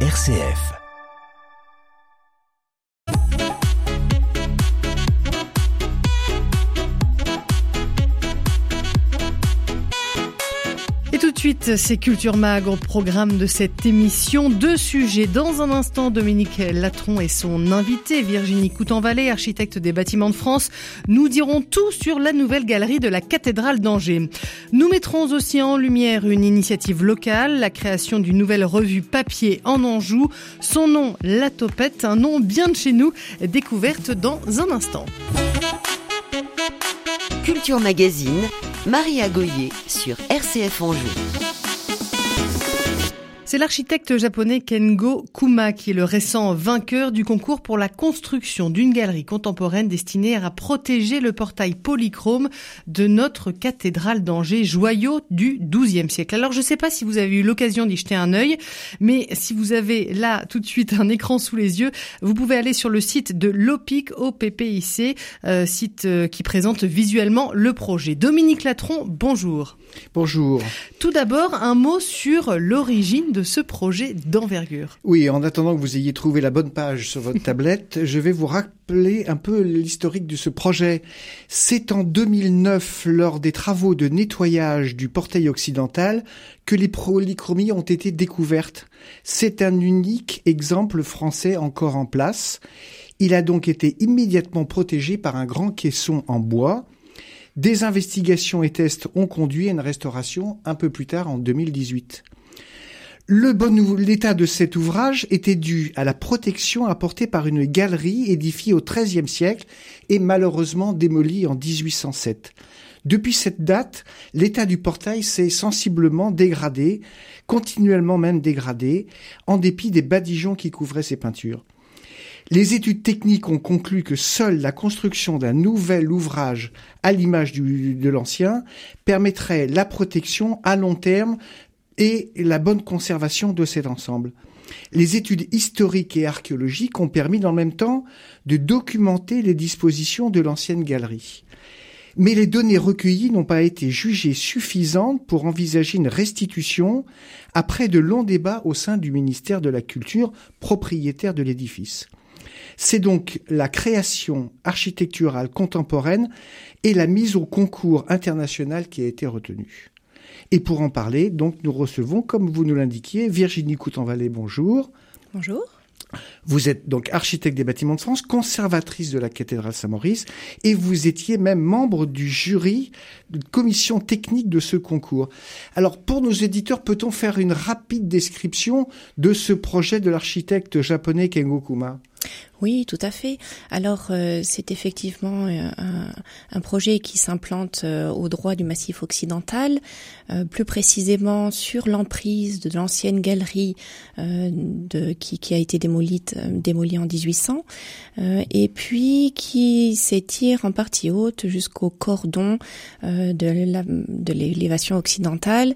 RCF. Suite, c'est Culture Mag au programme de cette émission. Deux sujets. Dans un instant, Dominique Latron et son invité, Virginie Coutanvalet, architecte des bâtiments de France, nous diront tout sur la nouvelle galerie de la cathédrale d'Angers. Nous mettrons aussi en lumière une initiative locale, la création d'une nouvelle revue papier en Anjou. Son nom, La Topette, un nom bien de chez nous, découverte dans un instant. Culture Magazine, Maria Goyer sur RCF Anjou. C'est l'architecte japonais Kengo Kuma qui est le récent vainqueur du concours pour la construction d'une galerie contemporaine destinée à protéger le portail polychrome de notre cathédrale d'Angers, joyau du XIIe siècle. Alors je ne sais pas si vous avez eu l'occasion d'y jeter un œil, mais si vous avez là tout de suite un écran sous les yeux, vous pouvez aller sur le site de l'OPIC, OPPIC, euh, site euh, qui présente visuellement le projet. Dominique Latron, bonjour. Bonjour. Tout d'abord, un mot sur l'origine de ce projet d'envergure. Oui, en attendant que vous ayez trouvé la bonne page sur votre tablette, je vais vous rappeler un peu l'historique de ce projet. C'est en 2009, lors des travaux de nettoyage du portail occidental, que les polychromies ont été découvertes. C'est un unique exemple français encore en place. Il a donc été immédiatement protégé par un grand caisson en bois. Des investigations et tests ont conduit à une restauration un peu plus tard en 2018. Le bon l'état de cet ouvrage était dû à la protection apportée par une galerie édifiée au XIIIe siècle et malheureusement démolie en 1807. Depuis cette date, l'état du portail s'est sensiblement dégradé, continuellement même dégradé, en dépit des badigeons qui couvraient ses peintures. Les études techniques ont conclu que seule la construction d'un nouvel ouvrage à l'image de l'ancien permettrait la protection à long terme et la bonne conservation de cet ensemble. Les études historiques et archéologiques ont permis dans le même temps de documenter les dispositions de l'ancienne galerie. Mais les données recueillies n'ont pas été jugées suffisantes pour envisager une restitution après de longs débats au sein du ministère de la Culture, propriétaire de l'édifice. C'est donc la création architecturale contemporaine et la mise au concours international qui a été retenue. Et pour en parler, donc, nous recevons, comme vous nous l'indiquiez, Virginie Coutanvalet, bonjour. Bonjour. Vous êtes donc architecte des bâtiments de France, conservatrice de la cathédrale Saint-Maurice, et vous étiez même membre du jury de commission technique de ce concours. Alors, pour nos éditeurs, peut-on faire une rapide description de ce projet de l'architecte japonais Kengo Kuma? Oui, tout à fait. Alors, euh, c'est effectivement euh, un, projet qui s'implante euh, au droit du massif occidental, plus précisément sur l'emprise de l'ancienne galerie de, qui, a été démolie, en 1800, et puis qui s'étire en partie haute jusqu'au cordon de l'élévation occidentale,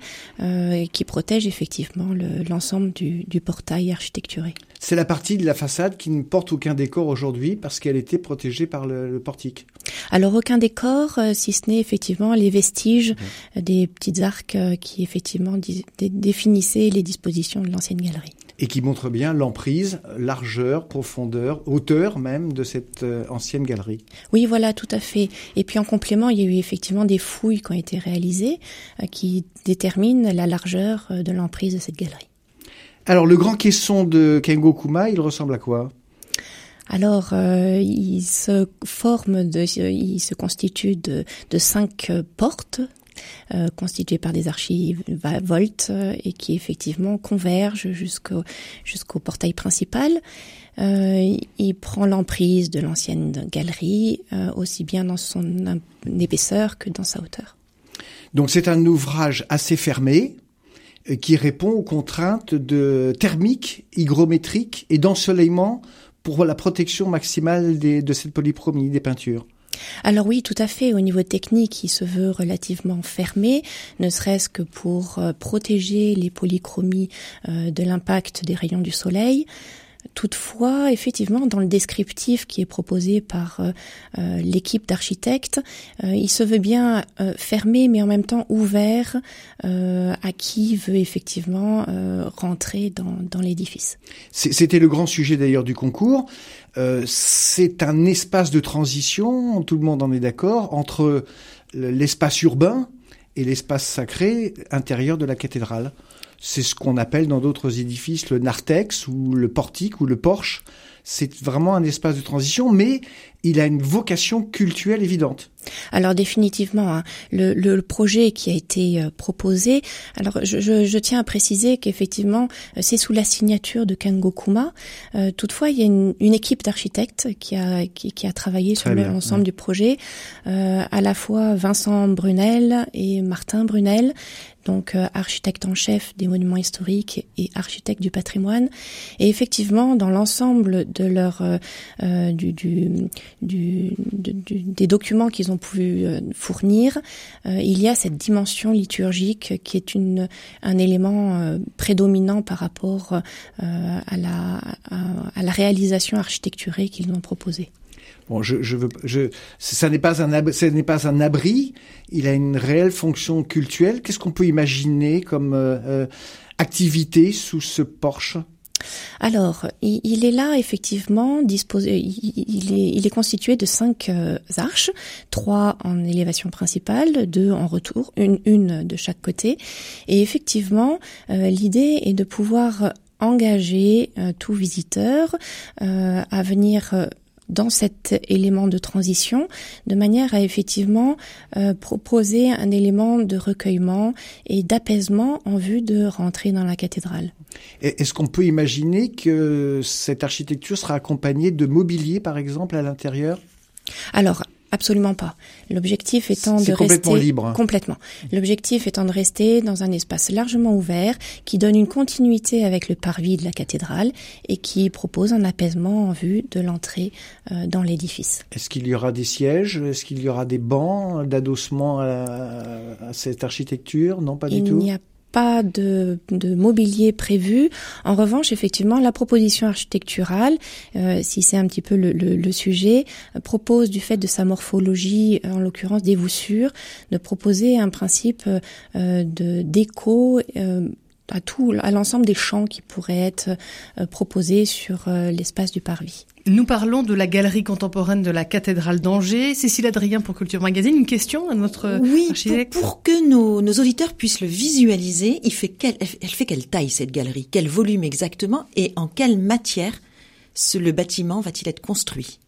qui protège effectivement l'ensemble le, du, du portail architecturé. C'est la partie de la façade qui ne porte aucun décor aujourd'hui parce qu'elle était protégée par le, le, portique. Alors aucun décor, euh, si ce n'est effectivement les vestiges mmh. des petits arcs euh, qui effectivement définissaient les dispositions de l'ancienne galerie. Et qui montre bien l'emprise, largeur, profondeur, hauteur même de cette euh, ancienne galerie. Oui, voilà, tout à fait. Et puis en complément, il y a eu effectivement des fouilles qui ont été réalisées euh, qui déterminent la largeur euh, de l'emprise de cette galerie. Alors, le grand caisson de Kengo Kuma, il ressemble à quoi? Alors, euh, il se forme, de, il se constitue de, de cinq portes euh, constituées par des archives Volt euh, et qui effectivement convergent jusqu'au jusqu'au portail principal. Euh, il prend l'emprise de l'ancienne galerie, aussi bien dans son épaisseur que dans sa hauteur. Donc c'est un ouvrage assez fermé, qui répond aux contraintes de thermique, hygrométrique et d'ensoleillement pour la protection maximale de cette polychromie des peintures. Alors oui, tout à fait. Au niveau technique, il se veut relativement fermé, ne serait-ce que pour euh, protéger les polychromies euh, de l'impact des rayons du soleil. Toutefois, effectivement, dans le descriptif qui est proposé par l'équipe d'architectes, il se veut bien fermé, mais en même temps ouvert à qui veut effectivement rentrer dans, dans l'édifice. C'était le grand sujet d'ailleurs du concours. C'est un espace de transition, tout le monde en est d'accord, entre l'espace urbain et l'espace sacré intérieur de la cathédrale. C'est ce qu'on appelle dans d'autres édifices le narthex ou le portique ou le porche. C'est vraiment un espace de transition, mais il a une vocation culturelle évidente. Alors définitivement, hein, le, le, projet qui a été euh, proposé, alors je, je, je tiens à préciser qu'effectivement euh, c'est sous la signature de Kengo Kuma. Euh, toutefois, il y a une, une équipe d'architectes qui a, qui, qui, a travaillé sur l'ensemble du projet, euh, à la fois Vincent Brunel et Martin Brunel, donc architecte en chef des monuments historiques et architecte du patrimoine. Et effectivement, dans l'ensemble de leur du du, des documents qu'ils ont pu euh, fournir, euh, il y a cette dimension liturgique qui est un élément euh, prédominant par rapport à, la, à, la réalisation architecturée qu'ils ont proposée. Bon, je, je veux, je, ça n'est pas un, n'est pas un abri. Il a une réelle fonction cultuelle. Qu'est-ce qu'on peut imaginer comme activité sous ce porche? Alors, il, est là effectivement disposé. Il, est, constitué de cinq euh, arches, trois en élévation principale, deux en retour, une, de chaque côté. Et effectivement, euh, l'idée est de pouvoir engager euh, tout visiteur à venir dans cet élément de transition, de manière à effectivement euh, proposer un élément de recueillement et d'apaisement en vue de rentrer dans la cathédrale. Est-ce qu'on peut imaginer que cette architecture sera accompagnée de mobilier, par exemple, à l'intérieur? Alors, Absolument pas. L'objectif étant de complètement rester libre. complètement. L'objectif étant de rester dans un espace largement ouvert qui donne une continuité avec le parvis de la cathédrale et qui propose un apaisement en vue de l'entrée euh, dans l'édifice. Est-ce qu'il y aura des sièges? Est-ce qu'il y aura des bancs d'adossement à, à, cette architecture? Non, pas du tout. Il n'y a pas de, mobilier prévu. En revanche, effectivement, la proposition architecturale, euh, si c'est un petit peu le, sujet, propose du fait de sa morphologie, en l'occurrence des voussures, de proposer un principe euh, de d'écho. Euh, à tout, à l'ensemble des champs qui pourraient être euh, proposés sur euh, l'espace du parvis. Nous parlons de la galerie contemporaine de la cathédrale d'Angers. Cécile Adrien pour Culture Magazine, une question à notre oui, architecte pour, pour, que nos, nos, auditeurs puissent le visualiser, il fait quelle, elle fait quelle taille cette galerie? Quel volume exactement Et en quelle matière ce, le bâtiment va-t-il être construit?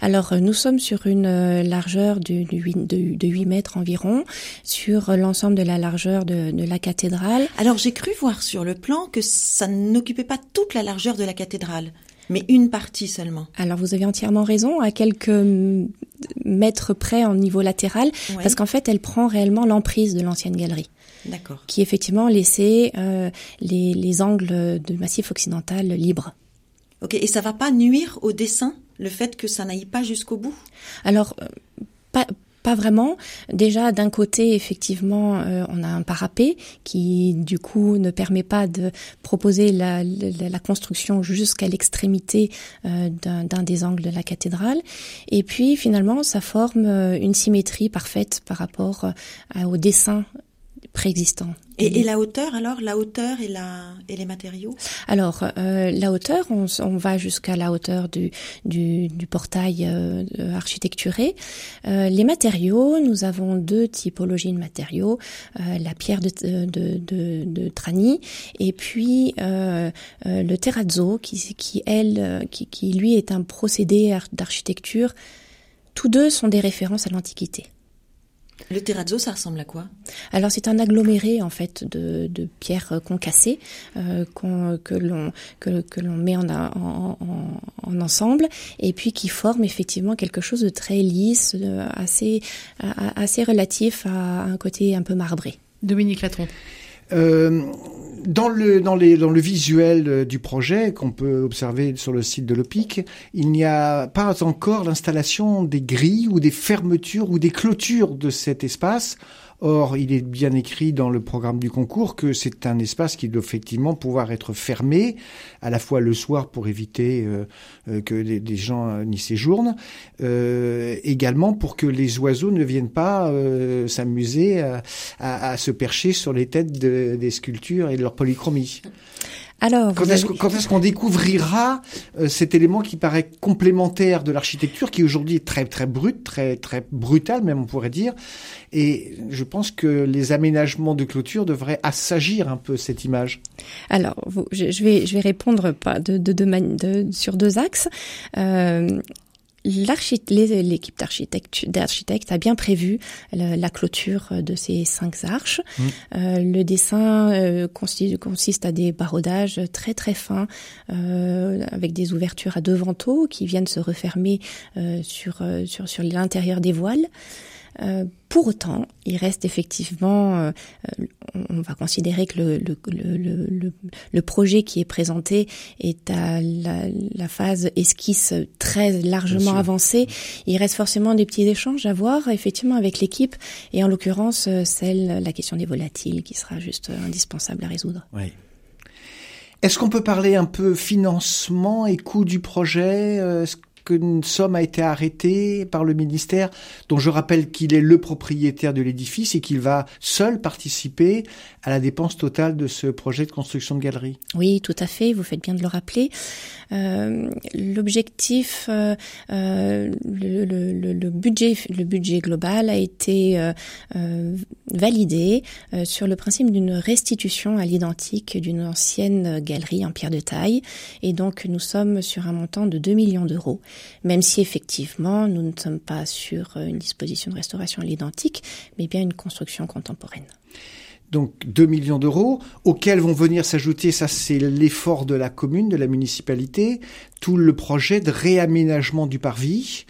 Alors nous sommes sur une euh, largeur de, de, de 8 mètres environ, sur l'ensemble de la largeur de, de la cathédrale. Alors j'ai cru voir sur le plan que ça n'occupait pas toute la largeur de la cathédrale, mais une partie seulement. Alors vous avez entièrement raison, à quelques mètres près en niveau latéral, ouais. parce qu'en fait elle prend réellement l'emprise de l'ancienne galerie. D'accord. Qui effectivement laissait euh, les, les angles de massif occidental libres. Ok, et ça va pas nuire au dessin? Le fait que ça n'aille pas jusqu'au bout? Alors, euh, pas, pas vraiment. Déjà, d'un côté, effectivement, euh, on a un parapet qui, du coup, ne permet pas de proposer la, la, la construction jusqu'à l'extrémité euh, d'un des angles de la cathédrale. Et puis, finalement, ça forme une symétrie parfaite par rapport au dessin Et, et, la hauteur alors, la hauteur et, la, et les matériaux? Alors euh, la hauteur, on, on va jusqu'à la hauteur du, du, du portail euh, architecturé. Euh, les matériaux, nous avons deux typologies de matériaux la pierre de, de, de, de, Trani et puis le terrazzo qui, qui elle, qui, qui lui est un procédé d'architecture. Tous deux sont des références à l'Antiquité. Le terrazzo, ça ressemble à quoi? Alors c'est un aggloméré en fait de, de pierres concassées euh, qu que l'on que, que l'on met en, en, en, en, ensemble et puis qui forme effectivement quelque chose de très lisse, assez assez relatif à un côté un peu marbré. Dominique Latron. Euh, dans le, dans, les, dans le visuel du projet qu'on peut observer sur le site de l'OPIC, il n'y a pas encore l'installation des grilles ou des fermetures ou des clôtures de cet espace. Or, il est bien écrit dans le programme du concours que c'est un espace qui doit effectivement pouvoir être fermé, à la fois le soir pour éviter euh, euh, que des, gens n'y séjournent, euh, également pour que les oiseaux ne viennent pas s'amuser à, se percher sur les têtes des sculptures et de leur polychromie. Alors, quand est-ce qu'on découvrira euh, cet élément qui paraît complémentaire de l'architecture, qui aujourd'hui est très très brut, très très brutal même on pourrait dire, et je pense que les aménagements de clôture devraient assagir un peu cette image. Alors, je, vais je vais répondre pas de, de, de, sur deux axes. Euh, l'équipe d'architectes a bien prévu la, clôture de ces cinq arches. Mmh. Euh, le dessin euh, consiste, à des baraudages très très fins euh, avec des ouvertures à deux vantaux qui viennent se refermer sur, sur, sur l'intérieur des voiles. Euh, pour autant, il reste effectivement, euh, on va considérer que le, le, le, le, projet qui est présenté est à la, phase esquisse très largement avancée. Il reste forcément des petits échanges à voir effectivement avec l'équipe et en l'occurrence euh, celle, la question des volatiles qui sera juste indispensable à résoudre. Oui. Est-ce qu'on peut parler un peu financement et coût du projet? Qu'une somme a été arrêtée par le ministère, dont je rappelle qu'il est le propriétaire de l'édifice et qu'il va seul participer à la dépense totale de ce projet de construction de galerie. Oui, tout à fait, vous faites bien de le rappeler. Euh, L'objectif, euh, euh, le, budget, le budget global a été validé sur le principe d'une restitution à l'identique d'une ancienne galerie en pierre de taille. Et donc, nous sommes sur un montant de 2 millions d'euros, même si effectivement, nous ne sommes pas sur une disposition de restauration à l'identique, mais bien une construction contemporaine. Donc 2 millions d'euros, auxquels vont venir s'ajouter, ça c'est l'effort de la commune, de la municipalité, tout le projet de réaménagement du parvis,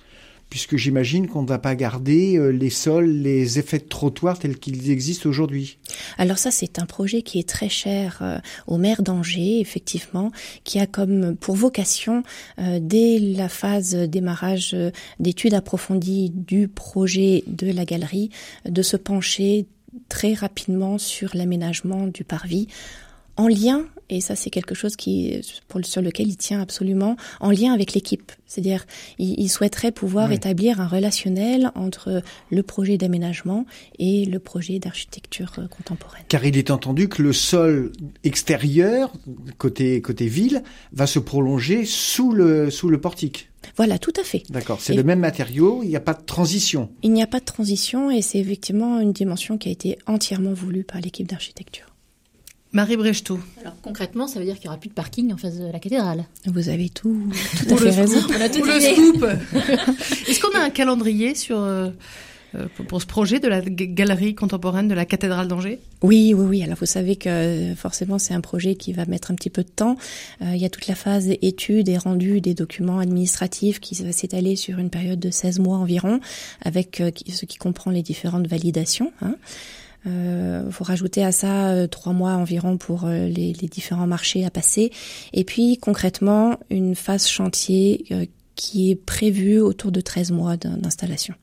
puisque j'imagine qu'on ne va pas garder euh, les sols, les effets de trottoir tels qu'ils existent aujourd'hui. Alors ça, c'est un projet qui est très cher euh, au maire d'Angers, effectivement, qui a comme pour vocation, euh, dès la phase démarrage d'études approfondies du projet de la galerie, de se pencher très rapidement sur l'aménagement du parvis en lien, et ça c'est quelque chose qui, pour, sur lequel il tient absolument, en lien avec l'équipe. C'est-à-dire, il, souhaiterait pouvoir établir un relationnel entre le projet d'aménagement et le projet d'architecture euh, contemporaine. Car il est entendu que le sol extérieur, côté, côté ville, va se prolonger sous le, sous le portique. Voilà, tout à fait. D'accord, c'est le même matériau, il n'y a pas de transition. Il n'y a pas de transition et c'est effectivement une dimension qui a été entièrement voulue par l'équipe d'architecture. Marie Brechtot. Alors concrètement, ça veut dire qu'il n'y aura plus de parking en face de la cathédrale. Vous avez tout, tout à fait raison. On a tout le scoop. Est-ce qu'on a un calendrier sur euh, euh, pour ce projet de la galerie contemporaine de la cathédrale d'Angers? Oui, oui, oui. Alors vous savez que forcément c'est un projet qui va mettre un petit peu de temps. Euh, il y a toute la phase études et rendu des documents administratifs qui va s'étaler sur une période de 16 mois environ, avec ce qui comprend les différentes validations. Hein. Il euh, faut rajouter à ça euh, trois mois environ pour euh, les, les, différents marchés à passer. Et puis concrètement, une phase chantier qui est prévue autour de 13 mois d'installation.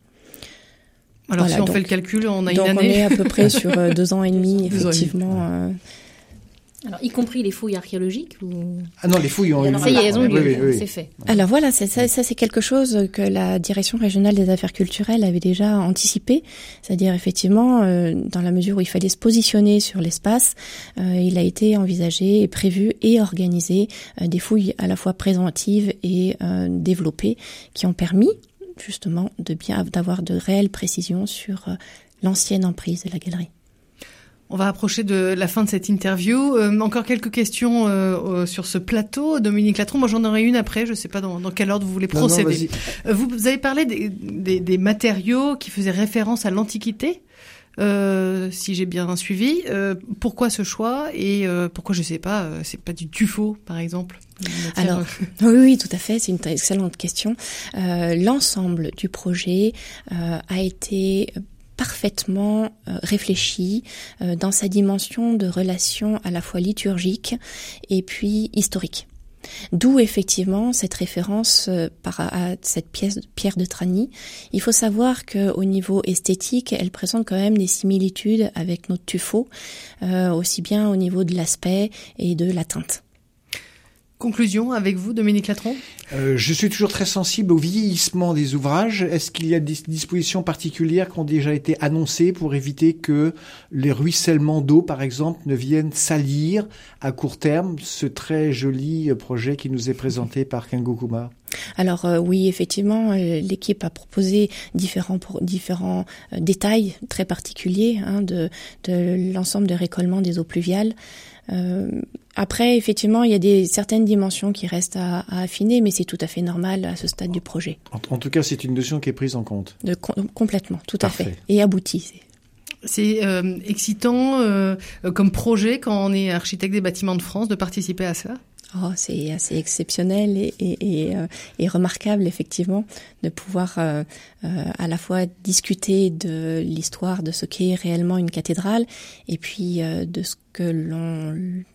Alors si on fait le calcul, on a une année. On est à peu près sur deux ans et demi, effectivement. Alors, y compris les fouilles archéologiques ou... Ah non, les fouilles ont eu Ça y est, elles ont eu c'est fait. Alors voilà, ça, ça c'est quelque chose que la Direction régionale des affaires culturelles avait déjà anticipé. C'est-à-dire, effectivement, euh, dans la mesure où il fallait se positionner sur l'espace, euh, il a été envisagé et prévu et organisé euh, des fouilles à la fois préventives et développées qui ont permis justement de bien d'avoir de réelles précisions sur l'ancienne emprise de la galerie. On va approcher de la fin de cette interview. Euh, encore quelques questions euh, sur ce plateau. Dominique Latron, moi j'en aurai une après, je ne sais pas dans, quel ordre vous voulez procéder. Euh, vous, vous, avez parlé des, des, matériaux qui faisaient référence à l'Antiquité. si j'ai bien suivi, pourquoi ce choix et pourquoi je sais pas, c'est pas du tuffeau par exemple Alors oui, oui, tout à fait, c'est une excellente question. L'ensemble du projet a été parfaitement euh, réfléchi euh, dans sa dimension de relation à la fois liturgique et puis historique. D'où effectivement cette référence euh, à cette pièce Pierre de Trani. Il faut savoir qu'au niveau esthétique, elle présente quand même des similitudes avec notre tuffeau, aussi bien au niveau de l'aspect et de la teinte. Conclusion avec vous, Dominique Latron? Euh, Je suis toujours très sensible au vieillissement des ouvrages. Est-ce qu'il y a des dispositions particulières qui ont déjà été annoncées pour éviter que les ruissellements d'eau, par exemple, ne viennent salir à court terme ce très joli projet qui nous est présenté par Kengo Kuma? Alors euh, oui, effectivement, euh, l'équipe a proposé différents différents détails très particuliers hein, de, de l'ensemble de récollement des eaux pluviales. Euh, après, effectivement, il y a des certaines dimensions qui restent à, à affiner, mais c'est tout à fait normal à ce stade du projet. En, tout cas, c'est une notion qui est prise en compte. De, complètement, tout à fait, et aboutie. C'est euh, excitant euh, comme projet quand on est architecte des bâtiments de France de participer à ça? Oh, c'est assez exceptionnel euh, et, remarquable effectivement de pouvoir euh, euh, à la fois discuter de l'histoire de ce qu'est réellement une cathédrale et puis de ce que l'on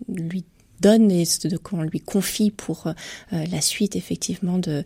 lui donne et de qu'on lui confie pour la suite effectivement de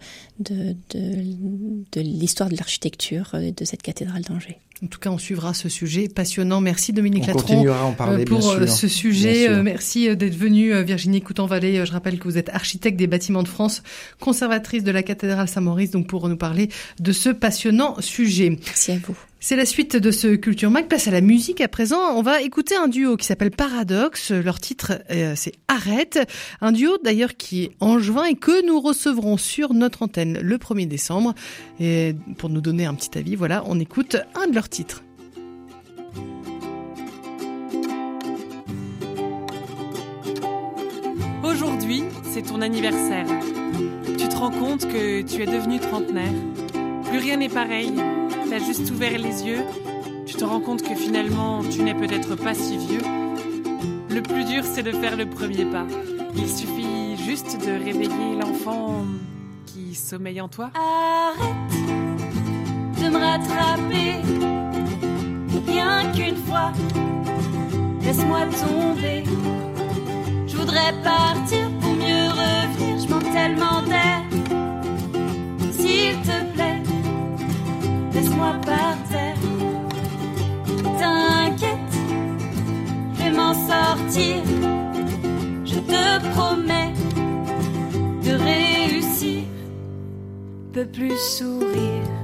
l'histoire de l'architecture de cette cathédrale d'Angers. En tout cas, on suivra ce sujet passionnant. Merci Dominique on Latron en parler, pour bien sûr. ce sujet. Merci d'être venu Virginie Coutan-Vallée. Je rappelle que vous êtes architecte des bâtiments de France, conservatrice de la cathédrale Saint-Maurice, donc pour nous parler de ce passionnant sujet. Merci à vous. C'est la suite de ce Culture Mag. Place à la musique à présent. On va écouter un duo qui s'appelle Paradoxe. Leur titre, euh, c'est Arrête. Un duo d'ailleurs qui est angevin et que nous recevrons sur notre antenne le 1er décembre. Et pour nous donner un petit avis, voilà, on écoute un de leurs titres. Aujourd'hui, c'est ton anniversaire. Tu te rends compte que tu es devenu trentenaire. Plus rien n'est pareil. Juste ouvert les yeux. Tu te rends compte que finalement, tu n'es peut-être pas si vieux. Le plus dur, c'est de faire le premier pas. Il suffit juste de réveiller l'enfant qui sommeille en toi. Arrête de me rattraper. Rien qu'une fois, laisse-moi tomber. Je voudrais partir pour mieux revenir. Je manque tellement d'air. Laisse-moi par terre. T'inquiète, je vais m'en sortir. Je te promets de réussir. Peux plus sourire.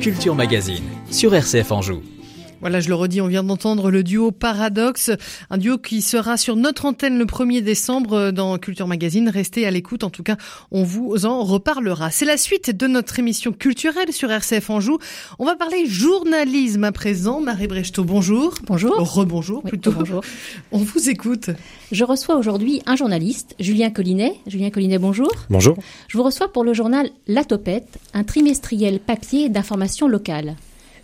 Culture Magazine sur RCF Anjou. Voilà, je le redis, on vient d'entendre le duo Paradoxe, un duo qui sera sur notre antenne le 1er décembre dans Culture Magazine. Restez à l'écoute, en tout cas, on vous en reparlera. C'est la suite de notre émission culturelle sur RCF Anjou. On va parler journalisme à présent. Marie Brechtot, bonjour. Bonjour. Rebonjour plutôt. bonjour. On vous écoute. Je reçois aujourd'hui un journaliste, Julien Collinet. Julien Collinet, bonjour. Bonjour. Je vous reçois pour le journal La Topette, un trimestriel papier d'information locale.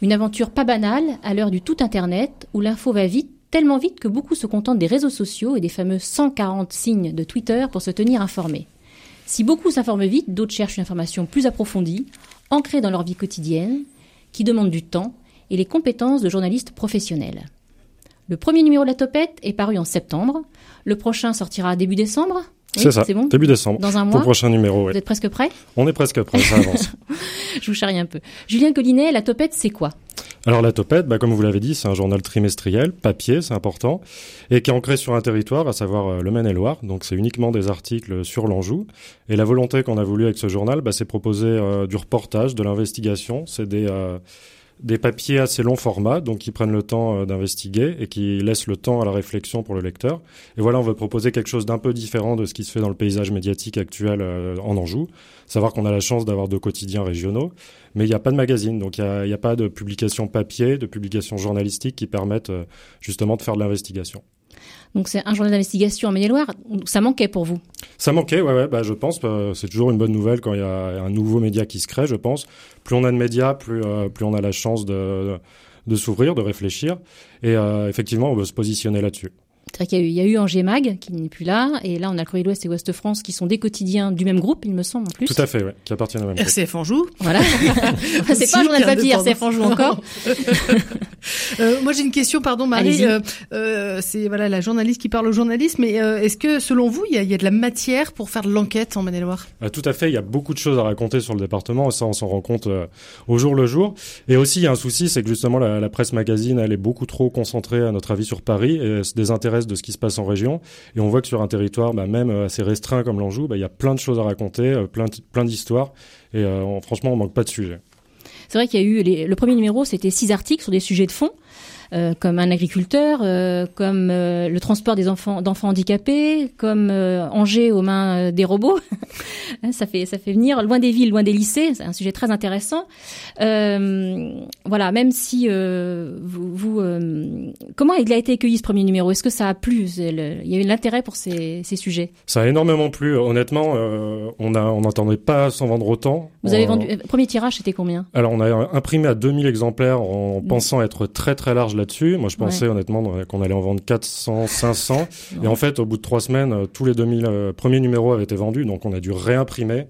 Une aventure pas banale à l'heure du tout Internet où l'info va vite, tellement vite que beaucoup se contentent des réseaux sociaux et des fameux 140 signes de Twitter pour se tenir informés. Si beaucoup s'informent vite, d'autres cherchent une information plus approfondie, ancrée dans leur vie quotidienne, qui demande du temps et les compétences de journalistes professionnels. Le premier numéro de la Topette est paru en septembre. Le prochain sortira début décembre. c'est ça, c'est bon début décembre. Dans un Pour mois. le prochain numéro, oui. Vous êtes presque prêt On est presque prêt, ça avance. Je vous charrie un peu. Julien Collinet, la Topette, c'est quoi? Alors la Topette, bah, comme vous l'avez dit, c'est un journal trimestriel, papier, c'est important, et qui est ancré sur un territoire, à savoir euh, le Maine-et-Loire. Donc c'est uniquement des articles sur l'Anjou. Et la volonté qu'on a voulu avec ce journal, bah, c'est proposer euh, du reportage, de l'investigation. C'est des euh, des papiers assez long format, donc qui prennent le temps euh, d'investiguer et qui laissent le temps à la réflexion pour le lecteur. Et voilà, on veut proposer quelque chose d'un peu différent de ce qui se fait dans le paysage médiatique actuel euh, en Anjou. Savoir qu'on a la chance d'avoir deux quotidiens régionaux, mais il n'y a pas de magazine, donc il n'y a, a pas de publication papier, de publication journalistique qui permettent euh, justement de faire de l'investigation. Donc c'est un journal d'investigation en Maine-et-Loire. Ça manquait pour vous? Ça manquait, ouais, ouais, bah, je pense. euh, c'est toujours une bonne nouvelle quand il y a un nouveau média qui se crée, je pense. Plus on a de médias, plus, euh, plus on a la chance de, de s'ouvrir, de réfléchir. Et euh, effectivement, on veut se positionner là-dessus. C'est vrai qu'il y a eu, il y a eu Angers Mag, qui n'est plus là, et là on a le Courrier de l'Ouest et Ouest France, qui sont des quotidiens du même groupe, il me semble, en plus. Tout à fait, ouais, qui appartiennent au même groupe. RCF Anjou. Voilà. c'est pas un journal papier, RCF Anjou encore. Euh, moi j'ai une question, pardon Marie. Euh, euh, c'est voilà la journaliste qui parle au journaliste, mais euh, est-ce que selon vous il y a, il y a de la matière pour faire de l'enquête en Maine-et-Loire? Ah, tout à fait, il y a beaucoup de choses à raconter sur le département, et ça on s'en rend compte euh, au jour le jour. Et aussi il y a un souci, c'est que justement la, la presse magazine, elle est beaucoup trop concentrée à notre avis sur Paris et elle se désintéresse de ce qui se passe en région. Et on voit que sur un territoire bah, même euh, assez restreint comme l'Anjou, bah, il y a plein de choses à raconter, euh, plein, plein d'histoires. Et euh, on- franchement, on manque pas de sujets. C'est vrai qu'il y a eu le premier numéro, c'était six articles sur des sujets de fond, euh, comme un agriculteur, euh, comme euh, le transport des enfants d'enfants handicapés, comme Angers aux mains des robots. Hein, ça fait ça fait venir loin des villes, loin des lycées. C'est un sujet très intéressant. Voilà, même si vous, vous, comment il a été accueilli ce premier numéro? Est-ce que ça a plu? Le- Il y a eu de l'intérêt pour ces, ces sujets? Ça a énormément plu. Honnêtement, on a, on n'entendait pas s'en vendre autant. Vous avez vendu premier tirage, c'était combien? Alors, on a imprimé à 2000 exemplaires en pensant être très très large là-dessus. Moi, je pensais honnêtement qu'on allait en vendre 400, 500. Et en fait, au bout de trois semaines, euh, tous les 2000 euh, premiers numéros avaient été vendus. Donc, on a dû réimprimer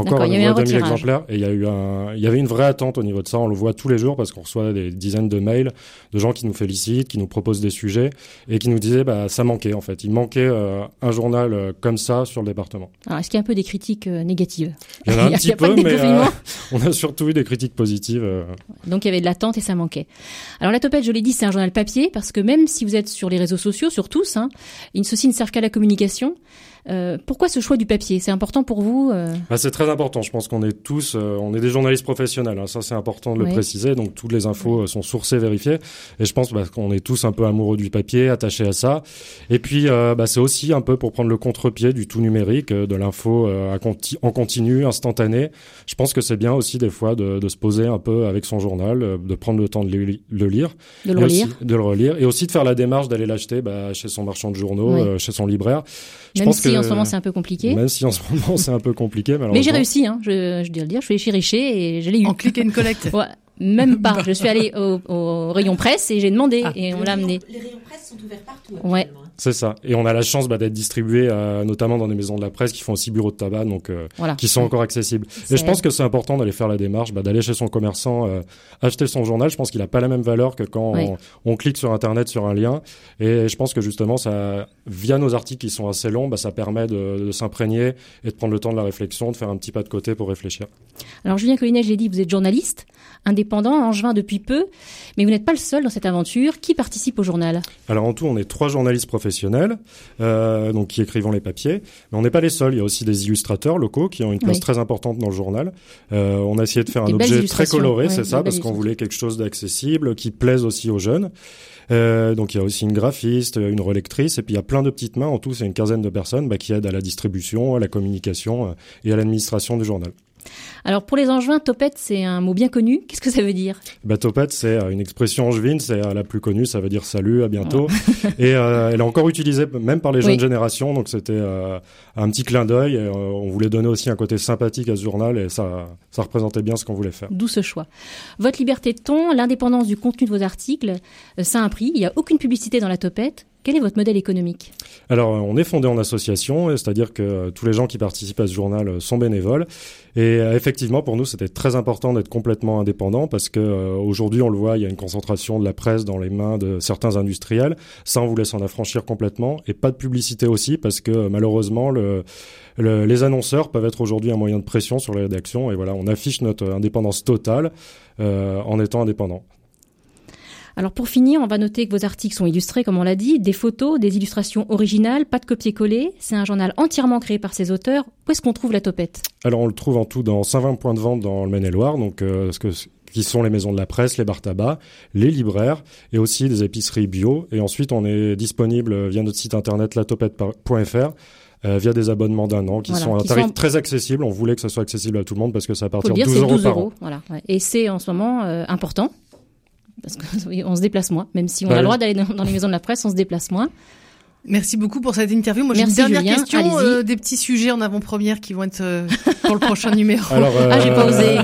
encore eu nouveau un 2000 retirage. exemplaires. Et il y a eu un, il y avait une vraie attente au niveau de ça. On le voit tous les jours parce qu'on reçoit des dizaines de mails de gens qui nous félicitent, qui nous proposent des sujets et qui nous disaient, bah, ça manquait en fait. Il manquait euh, un journal euh, comme ça sur le département. Alors, est-ce qu'il y a un peu des critiques euh, négatives? Il y en a un petit a peu, mais on a surtout eu des critiques positives. Donc il y avait de l'attente et ça manquait. Alors la Topette, je l'ai dit, c'est un journal papier parce que même si vous êtes sur les réseaux sociaux, sur tous, hein, ils ceux-ci ne servent qu'à la communication. Euh, pourquoi ce choix du papier? C'est important pour vous euh? Ah, c'est très important. Je pense qu'on est tous, euh, on est des journalistes professionnels. hein. Ça, c'est important de le Oui. préciser. Donc, toutes les infos sont sourcées, vérifiées. Et je pense bah, qu'on est tous un peu amoureux du papier, attachés à ça. Et puis, bah, c'est aussi un peu pour prendre le contre-pied du tout numérique, de l'info conti- en continu, instantané. Je pense que c'est bien aussi des fois de, de se poser un peu avec son journal, de prendre le temps de le, le lire, de le aussi- relire de le relire, et aussi de faire la démarche d'aller l'acheter bah, chez son marchand de journaux, Oui. euh, chez son libraire. Je Même pense si en ce moment c'est un peu compliqué. Même si en ce moment c'est un peu compliqué, Mais j'ai réussi, hein, je, je dois le dire. Je suis chez Richer et je l'ai eu. En click and collect. Ouais, même pas. Je suis allée au, au rayon presse et j'ai demandé Ah. et on l'a amené. Les rayons presse sont ouverts partout. Ouais. hein. C'est ça. Et on a la chance bah, d'être distribué euh, notamment dans des maisons de la presse qui font aussi bureaux de tabac, donc euh, Voilà. qui sont encore accessibles. Et je pense que c'est important d'aller faire la démarche, bah, d'aller chez son commerçant, euh, acheter son journal. Je pense qu'il a pas la même valeur que quand Oui. on, on clique sur Internet sur un lien. Et je pense que justement, ça, via nos articles qui sont assez longs, bah, ça permet de, de s'imprégner et de prendre le temps de la réflexion, de faire un petit pas de côté pour réfléchir. Alors Julien Collinet, je l'ai dit, vous êtes journaliste. indépendant, angevin depuis peu, mais vous n'êtes pas le seul dans cette aventure. Qui participe au journal? Alors en tout, on est trois journalistes professionnels, euh, donc qui écrivons les papiers, mais on n'est pas les seuls. Il y a aussi des illustrateurs locaux qui ont une place Oui. très importante dans le journal. Euh, on a essayé de faire Des un objet très coloré, ouais, c'est ça, parce qu'on voulait quelque chose d'accessible, qui plaise aussi aux jeunes. Euh, donc il y a aussi une graphiste, une relectrice, et puis il y a plein de petites mains. En tout, c'est une quinzaine de personnes bah, qui aident à la distribution, à la communication et à l'administration du journal. Alors pour les angevins, topette, c'est un mot bien connu. Qu'est-ce que ça veut dire? Bah, topette, c'est euh, une expression angevine, c'est euh, la plus connue, ça veut dire salut, à bientôt. et euh, elle est encore utilisée même par les jeunes Oui. générations, donc c'était euh, un petit clin d'œil. Euh, on voulait donner aussi un côté sympathique à ce journal, et ça, ça représentait bien ce qu'on voulait faire. D'où ce choix. Votre liberté de ton, l'indépendance du contenu de vos articles, ça a un prix. Il n'y a aucune publicité dans la topette. Quel est votre modèle économique? Alors, on est fondé en association, c'est-à-dire que tous les gens qui participent à ce journal sont bénévoles. Et euh, effectivement, pour nous, c'était très important d'être complètement indépendant parce que euh, aujourd'hui, on le voit, il y a une concentration de la presse dans les mains de certains industriels. Ça, on voulait s'en affranchir complètement, et pas de publicité aussi parce que euh, malheureusement, le, le- les annonceurs peuvent être aujourd'hui un moyen de pression sur les rédactions. Et voilà, on affiche notre indépendance totale euh, en étant indépendant. Alors pour finir, on va noter que vos articles sont illustrés, comme on l'a dit, des photos, des illustrations originales, pas de copier-coller. C'est un journal entièrement créé par ses auteurs. Où est-ce qu'on trouve la topette? Alors on le trouve en tout dans 120 points de vente dans le Maine-et-Loire, donc euh, ce que qui sont les maisons de la presse, les bars tabac, les libraires et aussi des épiceries bio. Et ensuite on est disponible via notre site internet latopette.fr. euh, via des abonnements d'un an qui Voilà, sont à un tarif sont- très accessible. On voulait que ça soit accessible à tout le monde parce que c'est à partir de 12 c'est euros 12 par an. euros. Voilà. Et c'est en ce moment euh, important. Parce qu'on se déplace moins. Même si on Bah a le oui. droit d'aller dans, dans les maisons de la presse, on se déplace moins. Merci beaucoup pour cette interview. Moi, j'ai une Merci, dernière Julien. question, euh, des petits sujets en avant-première qui vont être euh, pour le prochain numéro. Alors, Ah, j'ai pas osé.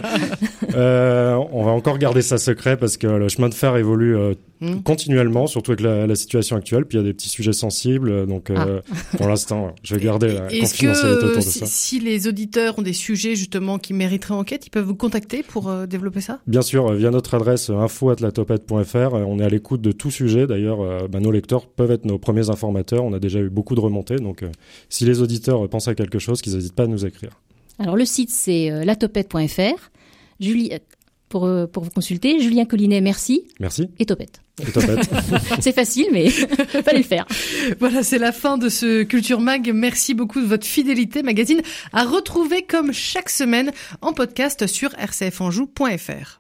euh, on va encore garder ça secret parce que le chemin de fer évolue euh, Mm. continuellement, surtout avec la, la situation actuelle. Puis il y a des petits sujets sensibles, euh, donc euh, pour l'instant, je vais garder la Est-ce que confidentialité autour de si, ça. si les auditeurs ont des sujets justement qui mériteraient enquête, ils peuvent vous contacter pour euh, développer ça? Bien sûr, via notre adresse info@latopette.fr, on est à l'écoute de tout sujet. D'ailleurs, euh, bah, nos lecteurs peuvent être nos premiers informateurs. On a déjà eu beaucoup de remontées, donc euh, si les auditeurs pensent à quelque chose, qu'ils n'hésitent pas à nous écrire. Alors le site c'est euh, latopette.fr. Julie, pour, euh, pour vous consulter, Julien Collinet, merci. Merci. Et Topette. Et Topette. C'est facile, mais fallait le faire. Voilà, c'est la fin de ce Culture Mag. Merci beaucoup de votre fidélité. Magazine à retrouver comme chaque semaine en podcast sur rcfanjou.fr.